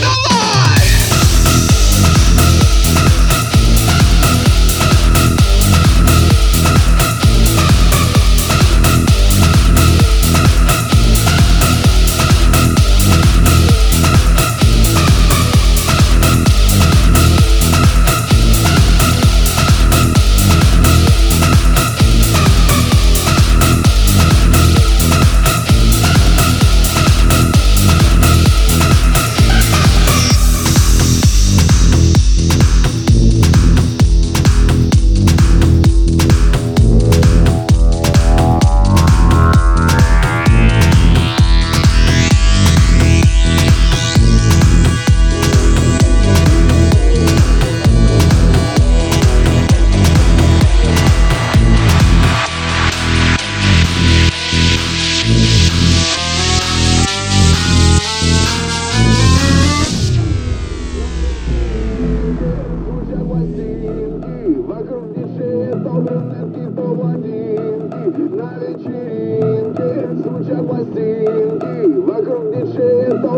no.